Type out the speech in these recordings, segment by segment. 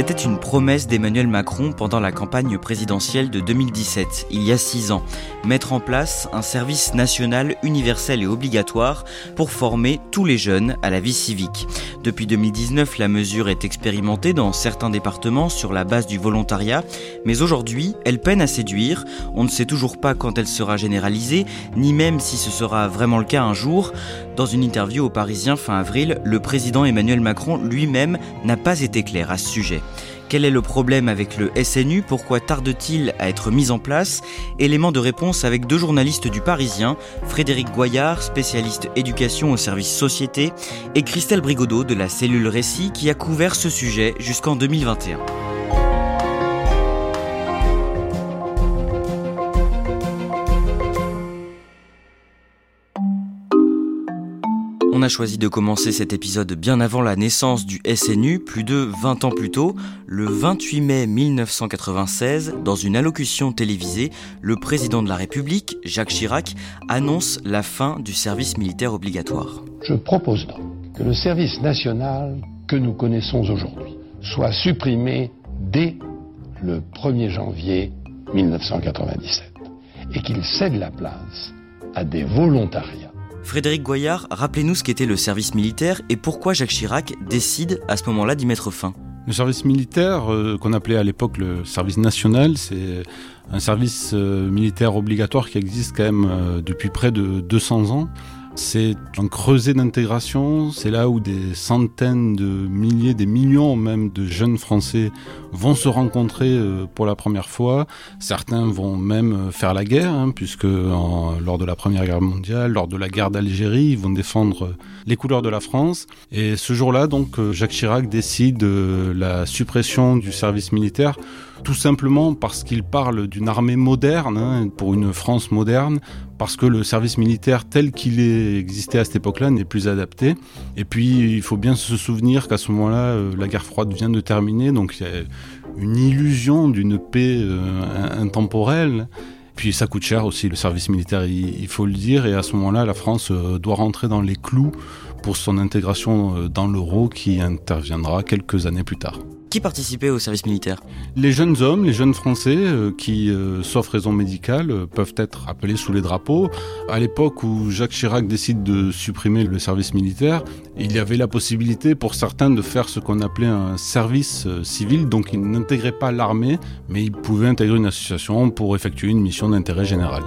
C'était une promesse d'Emmanuel Macron pendant la campagne présidentielle de 2017, il y a six ans. Mettre en place un service national universel et obligatoire pour former tous les jeunes à la vie civique. Depuis 2019, la mesure est expérimentée dans certains départements sur la base du volontariat, mais aujourd'hui, elle peine à séduire. On ne sait toujours pas quand elle sera généralisée, ni même si ce sera vraiment le cas un jour. Dans une interview au Parisien fin avril, le président Emmanuel Macron lui-même n'a pas été clair à ce sujet. Quel est le problème avec le SNU Pourquoi tarde-t-il à être mis en place? Élément de réponse avec deux journalistes du Parisien, Frédéric Goyard, spécialiste éducation au service société, et Christelle Brigodeau de la cellule Récit qui a couvert ce sujet jusqu'en 2021. On a choisi de commencer cet épisode bien avant la naissance du SNU, plus de 20 ans plus tôt, le 28 mai 1996, dans une allocution télévisée, le président de la République, Jacques Chirac, annonce la fin du service militaire obligatoire. Je propose donc que le service national que nous connaissons aujourd'hui soit supprimé dès le 1er janvier 1997 et qu'il cède la place à des volontariats Frédéric Goyard, rappelez-nous ce qu'était le service militaire et pourquoi Jacques Chirac décide à ce moment-là d'y mettre fin. Le service militaire, euh, qu'on appelait à l'époque le service national, c'est un service euh, militaire obligatoire qui existe quand même euh, depuis près de 200 ans. C'est un creuset d'intégration, c'est là où des centaines de milliers, des millions même de jeunes Français vont se rencontrer euh, pour la première fois. Certains vont même euh, faire la guerre, hein, puisque lors de la Première Guerre mondiale, lors de la guerre d'Algérie, ils vont défendre les couleurs de la France. Et ce jour-là, donc, euh, Jacques Chirac décide la suppression du service militaire tout simplement parce qu'il parle d'une armée moderne, hein, pour une France moderne, parce que le service militaire tel qu'il existait à cette époque-là n'est plus adapté. Et puis il faut bien se souvenir qu'à ce moment-là, euh, la guerre froide vient de terminer, donc il y a une illusion d'une paix euh, intemporelle. Puis ça coûte cher aussi le service militaire, il, faut le dire, et à ce moment-là, la France euh, doit rentrer dans les clous pour son intégration dans l'euro qui interviendra quelques années plus tard. Qui participait au service militaire Les jeunes hommes, les jeunes Français euh, qui, euh, sauf raison médicale, euh, peuvent être appelés sous les drapeaux. À l'époque où Jacques Chirac décide de supprimer le service militaire, il y avait la possibilité pour certains de faire ce qu'on appelait un service civil, donc ils n'intégraient pas l'armée, mais ils pouvaient intégrer une association pour effectuer une mission d'intérêt général.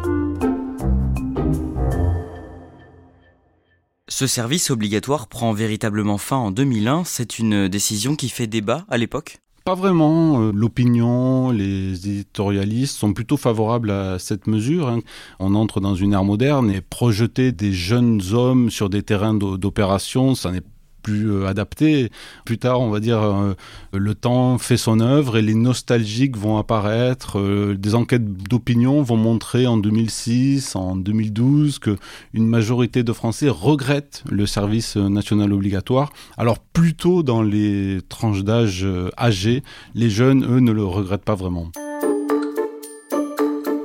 Ce service obligatoire prend véritablement fin en 2001. C'est une décision qui fait débat à l'époque? Pas vraiment. Euh, l'opinion, les éditorialistes sont plutôt favorables à cette mesure. Hein. On entre dans une ère moderne et projeter des jeunes hommes sur des terrains d'opération, ça n'est plus euh, adapté. Plus tard, on va dire, euh, le temps fait son œuvre et les nostalgiques vont apparaître. Euh, des enquêtes d'opinion vont montrer en 2006, en 2012, que une majorité de Français regrettent le service national obligatoire. Alors plutôt dans les tranches d'âge âgées, les jeunes, eux, ne le regrettent pas vraiment.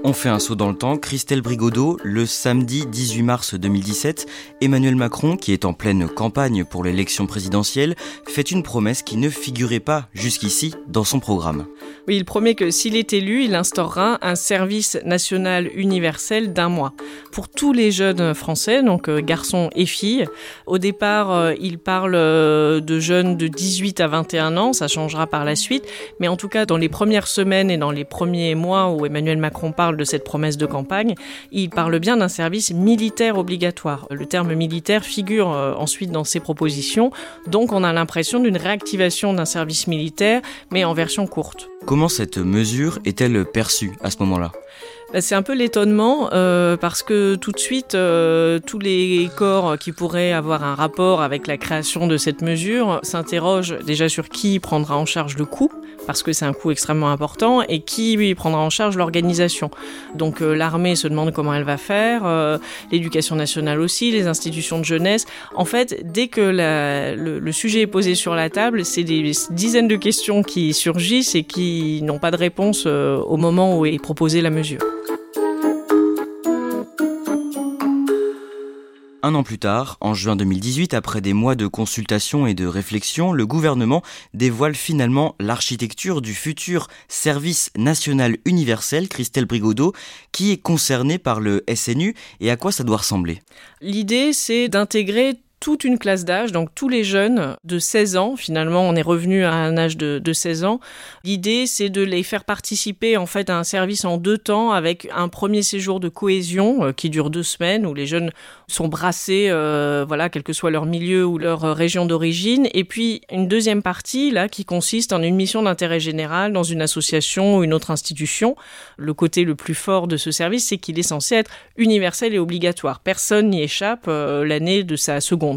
On fait un saut dans le temps. Christelle Brigodeau, le samedi 18 mars 2017, Emmanuel Macron, qui est en pleine campagne pour l'élection présidentielle, fait une promesse qui ne figurait pas jusqu'ici dans son programme. Oui, il promet que s'il est élu, il instaurera un service national universel d'un mois pour tous les jeunes français, donc euh, garçons et filles. Au départ, euh, il parle euh, de jeunes de 18 à 21 ans, ça changera par la suite, mais en tout cas, dans les premières semaines et dans les premiers mois où Emmanuel Macron parle de cette promesse de campagne, il parle bien d'un service militaire obligatoire. Le terme militaire figure ensuite dans ses propositions, donc on a l'impression d'une réactivation d'un service militaire, mais en version courte. Comment cette mesure est-elle perçue à ce moment-là? Bah, c'est un peu l'étonnement euh, parce que tout de suite, euh, tous les corps qui pourraient avoir un rapport avec la création de cette mesure s'interrogent déjà sur qui prendra en charge le coût parce que c'est un coût extrêmement important et qui lui prendra en charge l'organisation. Donc euh, l'armée se demande comment elle va faire, l'éducation nationale aussi, les institutions de jeunesse. En fait, dès que le, le, sujet est posé sur la table, c'est des dizaines de questions qui surgissent et qui n'ont pas de réponse au moment où est proposée la mesure. Un an plus tard, en juin 2018, après des mois de consultation et de réflexion, le gouvernement dévoile finalement l'architecture du futur service national universel, Christelle Brigodeau, qui est concerné par le SNU et à quoi ça doit ressembler? L'idée, c'est d'intégrer toute une classe d'âge, donc tous les jeunes de 16 ans, finalement on est revenu à un âge de, de 16 ans. L'idée c'est de les faire participer en fait à un service en deux temps avec un premier séjour de cohésion euh, qui dure deux semaines où les jeunes sont brassés, euh, voilà, quel que soit leur milieu ou leur région d'origine, et puis une deuxième partie là qui consiste en une mission d'intérêt général dans une association ou une autre institution. Le côté le plus fort de ce service c'est qu'il est censé être universel et obligatoire. Personne n'y échappe euh, l'année de sa seconde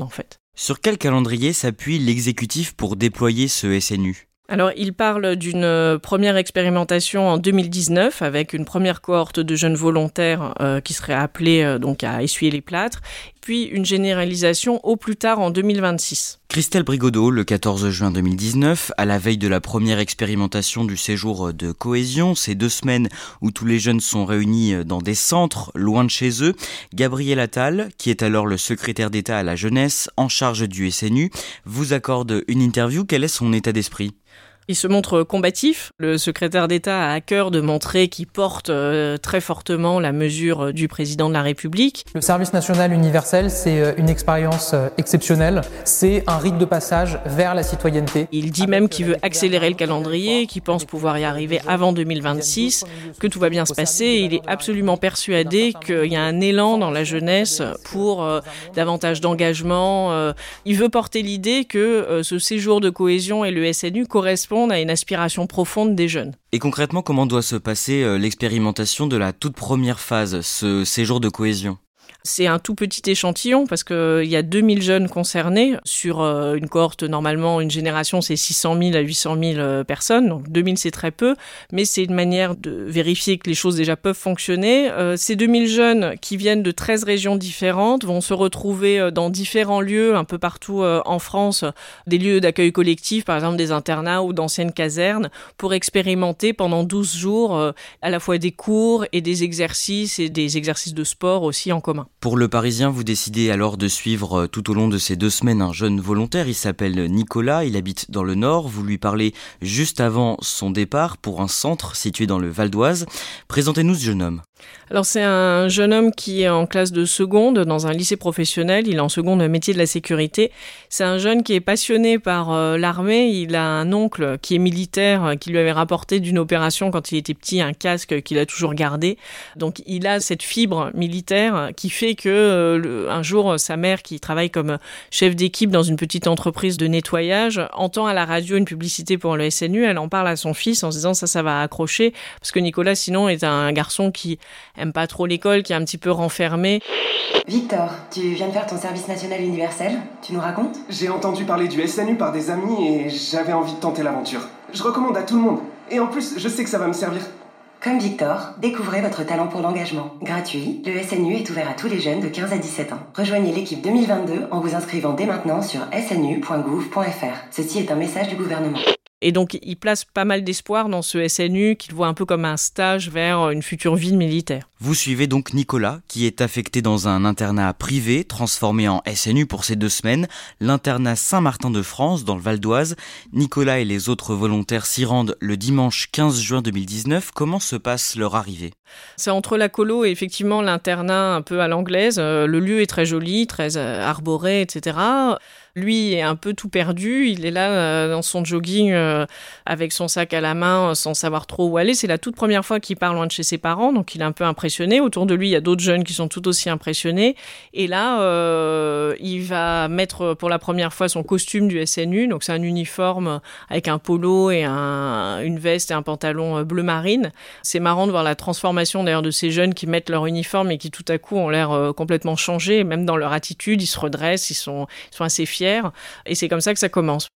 Sur quel calendrier s'appuie l'exécutif pour déployer ce SNU alors, il parle d'une euh, première expérimentation en 2019 avec une première cohorte de jeunes volontaires euh, qui seraient appelés euh, donc à essuyer les plâtres, puis une généralisation au plus tard en 2026. Christelle Brigodeau, le 14 juin 2019, à la veille de la première expérimentation du séjour de cohésion, ces deux semaines où tous les jeunes sont réunis dans des centres loin de chez eux, Gabriel Attal, qui est alors le secrétaire d'État à la jeunesse en charge du SNU, vous accorde une interview. Quel est son état d'esprit? Il se montre combatif. Le secrétaire d'État a à cœur de montrer qu'il porte euh, très fortement la mesure euh, du président de la République. Le service national universel, c'est euh, une expérience exceptionnelle. C'est un rite de passage vers la citoyenneté. Il dit même qu'il veut accélérer le calendrier, qu'il pense pouvoir y arriver avant 2026, que tout va bien se passer. Il est absolument persuadé qu'il y a un élan dans la jeunesse pour davantage d'engagement. Il veut porter l'idée que ce séjour de cohésion et le SNU correspondent à une aspiration profonde des jeunes. Et concrètement, comment doit se passer euh, l'expérimentation de la toute première phase, ce séjour de cohésion? C'est un tout petit échantillon parce qu'il euh, y a 2000 jeunes concernés sur euh, une cohorte, normalement, une génération, c'est 600 000 à 800 000 euh, personnes. Donc 2000, c'est très peu, mais c'est une manière de vérifier que les choses déjà peuvent fonctionner. ces 2000 jeunes qui viennent de 13 régions différentes vont se retrouver dans différents lieux un peu partout en France, des lieux d'accueil collectif, par exemple des internats ou d'anciennes casernes, pour expérimenter pendant 12 jours à la fois des cours et des exercices et des exercices de sport aussi en commun. Pour le Parisien, vous décidez alors de suivre euh, tout au long de ces deux semaines un jeune volontaire. Il s'appelle Nicolas, il habite dans le Nord. Vous lui parlez juste avant son départ pour un centre situé dans le Val d'Oise. Présentez-nous ce jeune homme. Alors c'est un jeune homme qui est en classe de seconde dans un lycée professionnel, il est en seconde métier de la sécurité. C'est un jeune qui est passionné par euh, l'armée, il a un oncle qui est militaire euh, qui lui avait rapporté d'une opération quand il était petit un casque qu'il a toujours gardé. Donc il a cette fibre militaire qui fait que euh, un jour sa mère qui travaille comme chef d'équipe dans une petite entreprise de nettoyage entend à la radio une publicité pour le SNU, elle en parle à son fils en se disant ça ça va accrocher parce que Nicolas sinon est un garçon qui aime pas trop l'école, qui est un petit peu renfermé. Victor, tu viens de faire ton service national universel, tu nous racontes? J'ai entendu parler du SNU par des amis et j'avais envie de tenter l'aventure. Je recommande à tout le monde. Et en plus, je sais que ça va me servir. Comme Victor, découvrez votre talent pour l'engagement. Gratuit, le SNU est ouvert à tous les jeunes de 15 à 17 ans. Rejoignez l'équipe 2022 en vous inscrivant dès maintenant sur snu.gouv.fr. Ceci est un message du gouvernement. Et donc, il place pas mal d'espoir dans ce SNU qu'il voit un peu comme un stage vers une future vie militaire. Vous suivez donc Nicolas, qui est affecté dans un internat privé, transformé en SNU pour ces deux semaines, l'internat Saint-Martin de France, dans le Val d'Oise. Nicolas et les autres volontaires s'y rendent le dimanche 15 juin 2019. Comment se passe leur arrivée? C'est entre la colo et effectivement l'internat un peu à l'anglaise. Euh, le lieu est très joli, très euh, arboré, etc. Lui est un peu tout perdu. Il est là euh, dans son jogging euh, avec son sac à la main sans savoir trop où aller. C'est la toute première fois qu'il part loin de chez ses parents, donc il est un peu impressionné. Autour de lui, il y a d'autres jeunes qui sont tout aussi impressionnés. Et là, euh, il va mettre pour la première fois son costume du SNU. Donc c'est un uniforme avec un polo et un, une veste et un pantalon bleu marine. C'est marrant de voir la transformation d'ailleurs de ces jeunes qui mettent leur uniforme et qui tout à coup ont l'air complètement changés, même dans leur attitude, ils se redressent, ils sont, ils sont assez fiers et c'est comme ça que ça commence.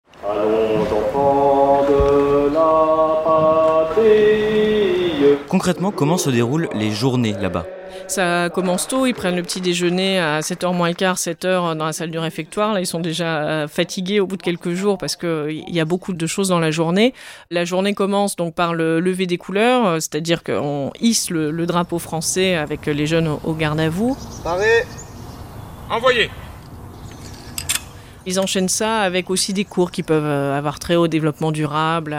Concrètement, comment se déroulent les journées là-bas? Ça commence tôt, ils prennent le petit déjeuner à 7h moins quart, 7h dans la salle du réfectoire. Là, ils sont déjà euh, fatigués au bout de quelques jours parce qu'il y a beaucoup de choses dans la journée. La journée commence donc par le lever des couleurs, euh, c'est-à-dire qu'on hisse le, drapeau français avec les jeunes au, au garde à vous. Paré Envoyez ils enchaînent ça avec aussi des cours qui peuvent euh, avoir très haut développement durable,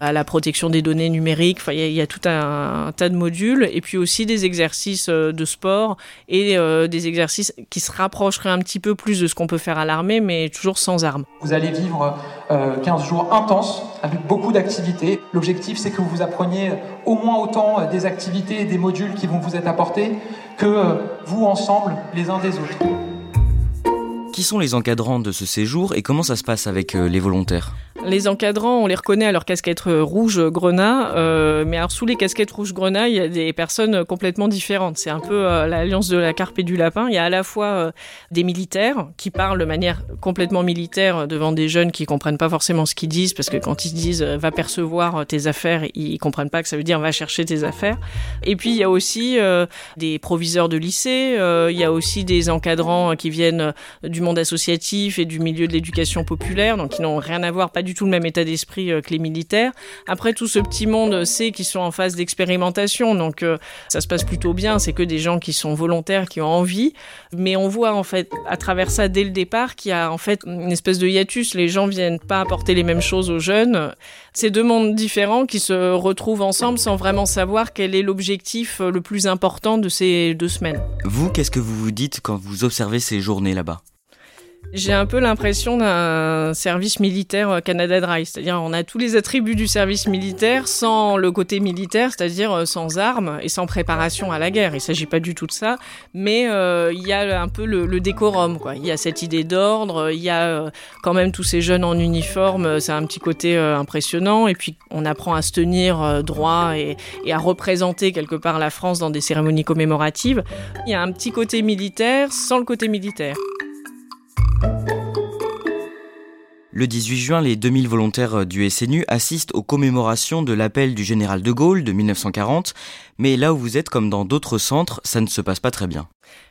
à, la protection des données numériques. Enfin, il y, a tout un, tas de modules et puis aussi des exercices euh, de sport et euh, des exercices qui se rapprocheraient un petit peu plus de ce qu'on peut faire à l'armée, mais toujours sans armes. Vous allez vivre 15 jours intenses avec beaucoup d'activités. L'objectif, c'est que vous appreniez au moins autant des activités et des modules qui vont vous être apportés que vous ensemble, les uns des autres. Qui sont les encadrants de ce séjour et comment ça se passe avec euh, les volontaires les encadrants, on les reconnaît à leur casquette euh, rouge grenat, euh, mais alors sous les casquettes rouge grenat, il y a des personnes complètement différentes. C'est un peu l'alliance de la carpe et du lapin. Il y a à la fois des militaires qui parlent de manière complètement militaire devant des jeunes qui comprennent pas forcément ce qu'ils disent, parce que quand ils disent va percevoir tes affaires, ils comprennent pas que ça veut dire va chercher tes affaires. Et puis il y a aussi des proviseurs de lycée, il y a aussi des encadrants qui viennent du monde associatif et du milieu de l'éducation populaire, donc qui n'ont rien à voir, pas du tout le même état d'esprit euh, que les militaires. Après, tout ce petit monde sait qu'ils sont en phase d'expérimentation, donc euh, ça se passe plutôt bien. C'est que des gens qui sont volontaires, qui ont envie, mais on voit en fait à travers ça dès le départ qu'il y a en fait une espèce de hiatus. Les gens viennent pas apporter les mêmes choses aux jeunes. C'est deux mondes différents qui se retrouvent ensemble sans vraiment savoir quel est l'objectif euh, le plus important de ces deux semaines. Vous, qu'est-ce que vous vous dites quand vous observez ces journées là-bas? J'ai un peu l'impression d'un service militaire Canada Dry, c'est-à-dire on a tous les attributs du service militaire sans le côté militaire, c'est-à-dire euh, sans armes et sans préparation à la guerre. Il s'agit pas du tout de ça, mais euh, il y a un peu le, décorum, quoi. Il y a cette idée d'ordre, il y a euh, quand même tous ces jeunes en uniforme, c'est un petit côté impressionnant, et puis on apprend à se tenir droit et à représenter quelque part la France dans des cérémonies commémoratives. Il y a un petit côté militaire sans le côté militaire. Le 18 juin, les 2000 volontaires du SNU assistent aux commémorations de l'appel du général de Gaulle de 1940, mais là où vous êtes comme dans d'autres centres, ça ne se passe pas très bien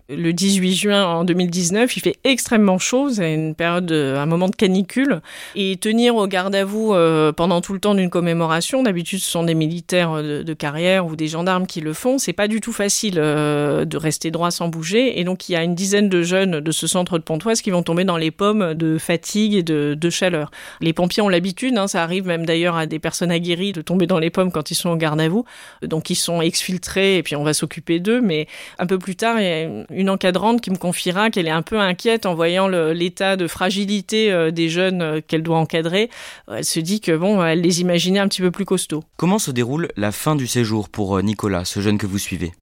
le 18 juin en 2019, il fait extrêmement chaud, c'est une période, un moment de canicule, et tenir au garde à vous euh, pendant tout le temps d'une commémoration, d'habitude ce sont des militaires de, carrière ou des gendarmes qui le font, c'est pas du tout facile euh, de rester droit sans bouger, et donc il y a une dizaine de jeunes de ce centre de Pontoise qui vont tomber dans les pommes de fatigue et de, chaleur. Les pompiers ont l'habitude, hein, ça arrive même d'ailleurs à des personnes aguerries de tomber dans les pommes quand ils sont au garde à vous, donc ils sont exfiltrés et puis on va s'occuper d'eux, mais un peu plus tard, il y a une encadrante qui me confiera qu'elle est un peu inquiète en voyant l'état de fragilité euh, des jeunes euh, qu'elle doit encadrer. Elle se dit que bon, elle les imaginait un petit peu plus costauds. Comment se déroule la fin du séjour pour euh, Nicolas, ce jeune que vous suivez?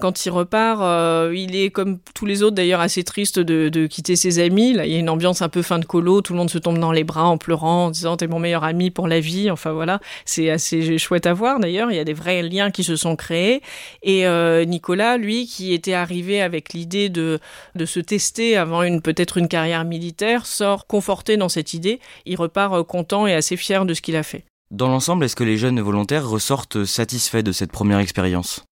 Quand il repart, euh, il est comme tous les autres d'ailleurs assez triste de, quitter ses amis. Il y a une ambiance un peu fin de colo, tout le monde se tombe dans les bras en pleurant, en disant t'es mon meilleur ami pour la vie. Enfin voilà, c'est assez chouette à voir d'ailleurs. Il y a des vrais liens qui se sont créés. Et euh, Nicolas, lui, qui était arrivé avec l'idée de de se tester avant une peut-être une carrière militaire, sort conforté dans cette idée. Il repart euh, content et assez fier de ce qu'il a fait. Dans l'ensemble, est-ce que les jeunes volontaires ressortent satisfaits de cette première expérience?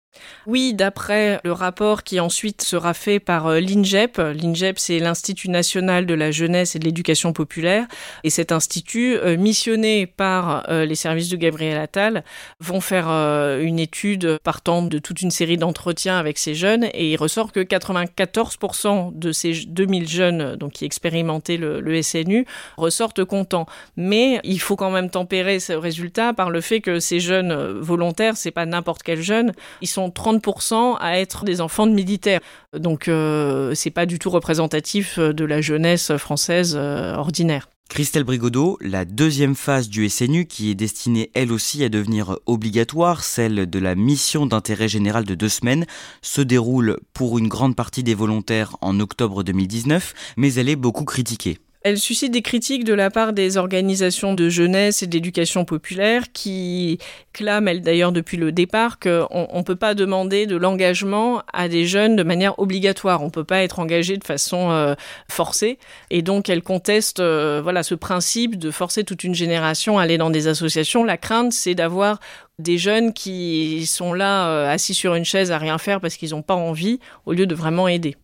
Oui, d'après le rapport qui ensuite sera fait par euh, l'INGEP. L'INGEP, c'est l'Institut national de la jeunesse et de l'éducation populaire. Et cet institut, euh, missionné par euh, les services de Gabriel Attal, vont faire une étude partant de toute une série d'entretiens avec ces jeunes. Et il ressort que 94% de ces 2000 jeunes donc, qui expérimentaient le, le SNU ressortent contents. Mais il faut quand même tempérer ce résultat par le fait que ces jeunes volontaires, c'est pas n'importe quel jeune. Ils sont 30% à être des enfants de militaires. Donc euh, c'est pas du tout représentatif de la jeunesse française euh, ordinaire. Christelle Brigodeau, la deuxième phase du SNU qui est destinée elle aussi à devenir obligatoire, celle de la mission d'intérêt général de deux semaines, se déroule pour une grande partie des volontaires en octobre 2019, mais elle est beaucoup critiquée. Elle suscite des critiques de la part des organisations de jeunesse et d'éducation populaire qui clament, d'ailleurs depuis le départ, qu'on ne peut pas demander de l'engagement à des jeunes de manière obligatoire. On ne peut pas être engagé de façon euh, forcée. Et donc elles contestent euh, voilà, ce principe de forcer toute une génération à aller dans des associations. La crainte, c'est d'avoir des jeunes qui sont là euh, assis sur une chaise à rien faire parce qu'ils n'ont pas envie, au lieu de vraiment aider.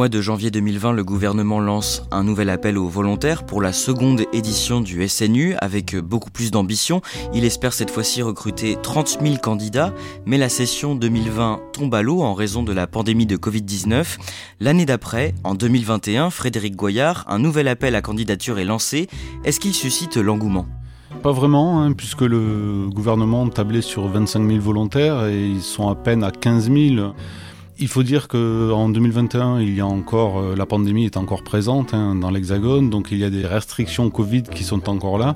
Mois de janvier 2020, le gouvernement lance un nouvel appel aux volontaires pour la seconde édition du SNU avec beaucoup plus d'ambition. Il espère cette fois-ci recruter 30 000 candidats, mais la session 2020 tombe à l'eau en raison de la pandémie de Covid-19. L'année d'après, en 2021, Frédéric Goyard, un nouvel appel à candidature est lancé. Est-ce qu'il suscite l'engouement? Pas vraiment, hein, puisque le gouvernement tablait sur 25 000 volontaires et ils sont à peine à 15 000. Il faut dire qu'en 2021, il y a encore euh, la pandémie est encore présente hein, dans l'Hexagone, donc il y a des restrictions Covid qui sont encore là,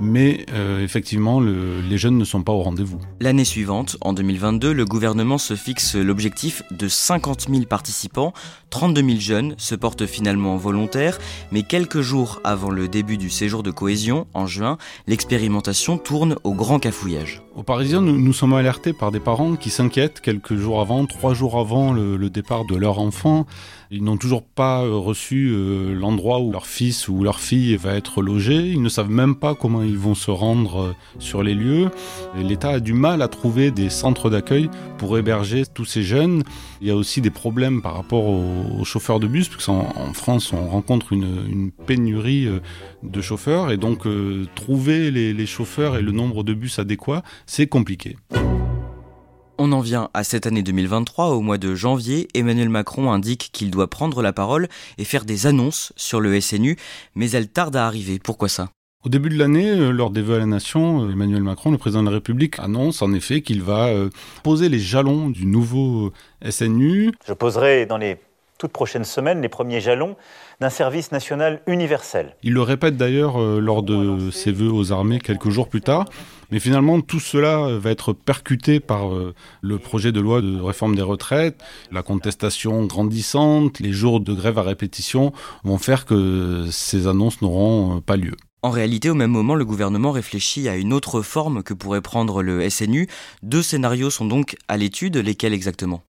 mais euh, effectivement, les jeunes ne sont pas au rendez-vous. L'année suivante, en 2022, le gouvernement se fixe l'objectif de 50 000 participants. 32 000 jeunes se portent finalement volontaires, mais quelques jours avant le début du séjour de cohésion, en juin, l'expérimentation tourne au grand cafouillage. Aux Parisiens, nous, nous sommes alertés par des parents qui s'inquiètent quelques jours avant, trois jours avant le, départ de leur enfant. Ils n'ont toujours pas euh, reçu euh, l'endroit où leur fils ou leur fille va être logé. Ils ne savent même pas comment ils vont se rendre euh, sur les lieux. L'État a du mal à trouver des centres d'accueil pour héberger tous ces jeunes. Il y a aussi des problèmes par rapport aux, chauffeurs de bus, parce qu'en en France, on rencontre une, pénurie de chauffeurs. Et donc, trouver les chauffeurs et le nombre de bus adéquats, c'est compliqué. On en vient à cette année 2023. Au mois de janvier, Emmanuel Macron indique qu'il doit prendre la parole et faire des annonces sur le SNU, mais elle tarde à arriver. Pourquoi ça? Au début de l'année, euh, lors des vœux à la nation, euh, Emmanuel Macron, le président de la République, annonce en effet qu'il va euh, poser les jalons du nouveau SNU. Je poserai dans les toutes prochaines semaines les premiers jalons d'un service national universel. Il le répète d'ailleurs lors de ses vœux aux armées quelques jours plus tard. Mais finalement, tout cela va être percuté par le projet de loi de réforme des retraites, la contestation grandissante, les jours de grève à répétition vont faire que ces annonces n'auront pas lieu. En réalité, au même moment, le gouvernement réfléchit à une autre forme que pourrait prendre le SNU. Deux scénarios sont donc à l'étude, lesquels exactement?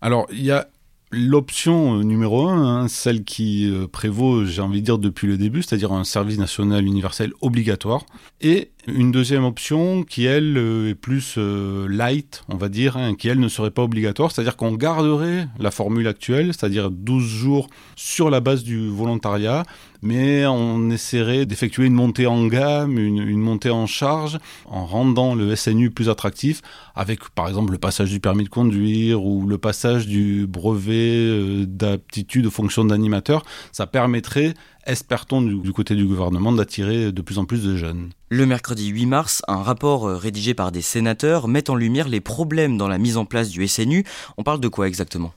Alors, il y a L'option euh, numéro un, hein, celle qui euh, prévaut, j'ai envie de dire, depuis le début, c'est-à-dire un service national universel obligatoire. Et une deuxième option qui, elle, euh, est plus light, on va dire, hein, qui, elle, ne serait pas obligatoire, c'est-à-dire qu'on garderait la formule actuelle, c'est-à-dire 12 jours sur la base du volontariat, mais on essaierait d'effectuer une montée en gamme, une, montée en charge, en rendant le SNU plus attractif, avec par exemple le passage du permis de conduire ou le passage du brevet euh, d'aptitude aux fonctions d'animateur. Ça permettrait espère-t-on du, côté du gouvernement d'attirer de plus en plus de jeunes. Le mercredi 8 mars, un rapport euh, rédigé par des sénateurs met en lumière les problèmes dans la mise en place du SNU. On parle de quoi exactement?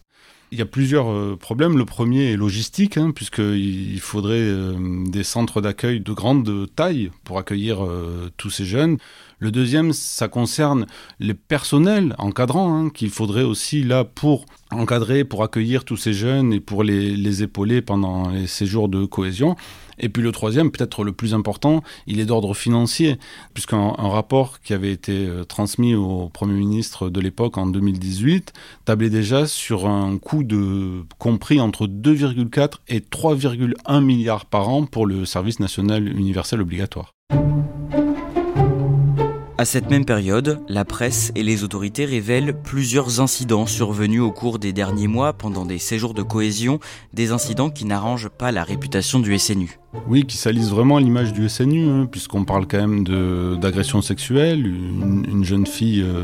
Il y a plusieurs euh, problèmes. Le premier est logistique, hein, puisqu'il faudrait euh, des centres d'accueil de grande taille pour accueillir tous ces jeunes. Le deuxième, ça concerne les personnels encadrants hein, qu'il faudrait aussi là pour encadrer, pour accueillir tous ces jeunes et pour les, épauler pendant les séjours de cohésion. Et puis le troisième, peut-être le plus important, il est d'ordre financier, puisqu'un rapport qui avait été euh, transmis au Premier ministre de l'époque en 2018 tablait déjà sur un coût compris entre 2,4 et 3,1 milliards par an pour le service national universel obligatoire. À cette même période, la presse et les autorités révèlent plusieurs incidents survenus au cours des derniers mois pendant des séjours de cohésion, des incidents qui n'arrangent pas la réputation du SNU. Oui, qui salissent vraiment l'image du SNU, hein, puisqu'on parle quand même d'agression sexuelle. Une, jeune fille euh,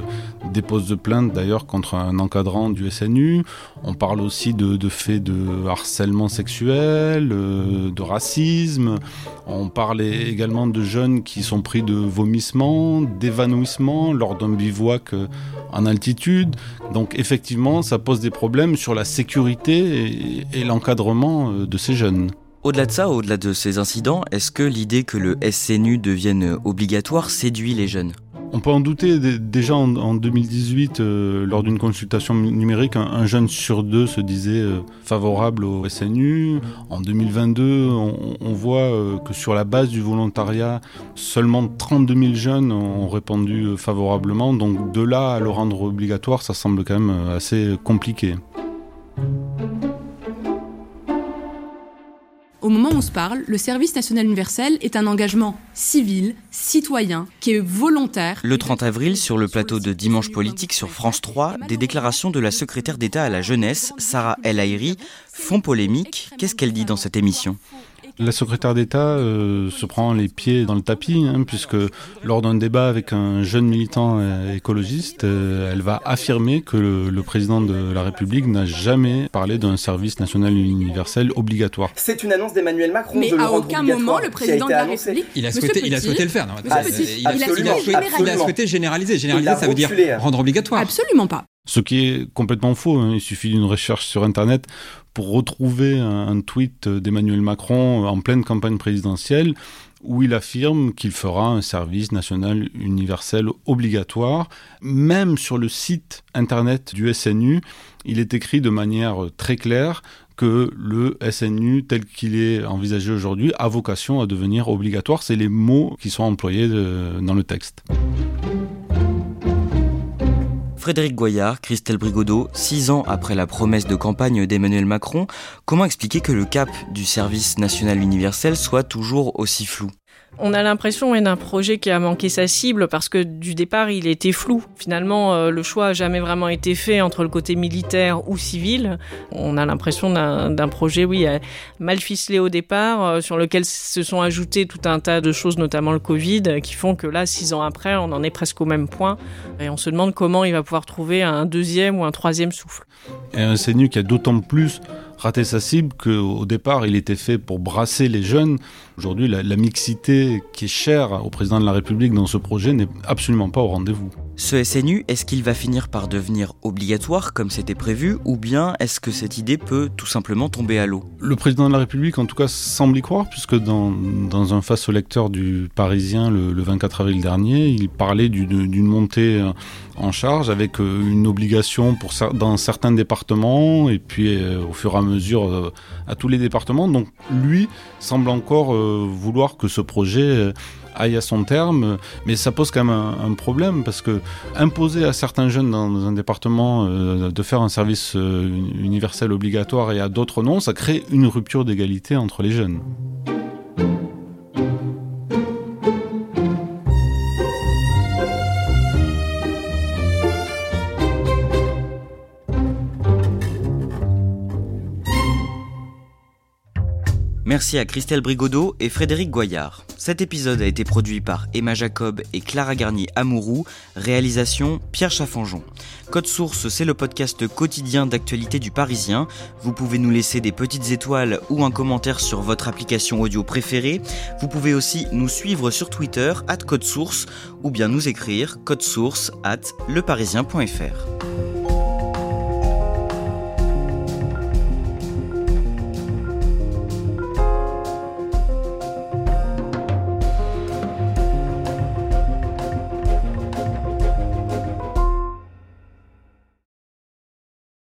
dépose de plainte d'ailleurs contre un encadrant du SNU. On parle aussi de, faits de harcèlement sexuel, euh, de racisme. On parle également de jeunes qui sont pris de vomissements, d'évanouissements lors d'un bivouac euh, en altitude. Donc effectivement, ça pose des problèmes sur la sécurité et l'encadrement de ces jeunes. Au-delà de ça, au-delà de ces incidents, est-ce que l'idée que le SNU devienne obligatoire séduit les jeunes? On peut en douter. Déjà en, 2018, euh, lors d'une consultation numérique, un, jeune sur deux se disait euh, favorable au SNU. En 2022, on, voit euh, que sur la base du volontariat, seulement 32 000 jeunes ont répondu favorablement. Donc de là à le rendre obligatoire, ça semble quand même assez compliqué. Au moment où on se parle, le service national universel est un engagement civil, citoyen, qui est volontaire. Le 30 avril, sur le plateau de Dimanche Politique sur France 3, des déclarations de la secrétaire d'État à la jeunesse, Sarah El Haïry, font polémique. Qu'est-ce qu'elle dit dans cette émission? La secrétaire d'État euh, se prend les pieds dans le tapis, hein, puisque lors d'un débat avec un jeune militant euh, écologiste, euh, elle va affirmer que le, président de la République n'a jamais parlé d'un service national universel obligatoire. C'est une annonce d'Emmanuel Macron. Mais à aucun moment le président de la République. Il a, souhaité, il a souhaité le faire. il, a, souhaité généraliser. Généraliser, ça veut dire rendre obligatoire. Absolument pas. Ce qui est complètement faux. Hein. Il suffit d'une recherche sur Internet retrouver un, tweet d'Emmanuel Macron en pleine campagne présidentielle où il affirme qu'il fera un service national universel obligatoire. Même sur le site internet du SNU, il est écrit de manière très claire que le SNU tel qu'il est envisagé aujourd'hui a vocation à devenir obligatoire. C'est les mots qui sont employés dans le texte. Frédéric Goyard, Christelle Brigodeau, six ans après la promesse de campagne d'Emmanuel Macron, comment expliquer que le cap du service national universel soit toujours aussi flou? On a l'impression d'un projet qui a manqué sa cible parce que du départ il était flou. Finalement, euh, le choix a jamais vraiment été fait entre le côté militaire ou civil. On a l'impression d'un projet, oui, euh, mal ficelé au départ, euh, sur lequel se sont ajoutées tout un tas de choses, notamment le Covid, qui font que là, six ans après, on en est presque au même point. Et on se demande comment il va pouvoir trouver un deuxième ou un troisième souffle. Et un CNU qui a d'autant plus raté sa cible qu'au départ, il était fait pour brasser les jeunes. Aujourd'hui, la, la, mixité qui est chère au président de la République dans ce projet n'est absolument pas au rendez-vous. Ce SNU, est-ce qu'il va finir par devenir obligatoire comme c'était prévu ou bien est-ce que cette idée peut tout simplement tomber à l'eau? Le président de la République en tout cas semble y croire puisque dans, dans un face au lecteur du Parisien le, 24 avril dernier, il parlait d'une montée en charge avec euh, une obligation pour, dans certains départements et puis euh, au fur et à mesure euh, à tous les départements. Donc lui semble encore vouloir que ce projet aille à son terme, mais ça pose quand même un, problème parce que imposer à certains jeunes dans un département euh, de faire un service euh, universel obligatoire et à d'autres non, ça crée une rupture d'égalité entre les jeunes. Merci à Christelle Brigodeau et Frédéric Goyard. Cet épisode a été produit par Emma Jacob et Clara Garnier Amourou, réalisation Pierre Chaffanjon. Code Source, c'est le podcast quotidien d'actualité du Parisien. Vous pouvez nous laisser des petites étoiles ou un commentaire sur votre application audio préférée. Vous pouvez aussi nous suivre sur Twitter, at Code Source, ou bien nous écrire source at leparisien.fr.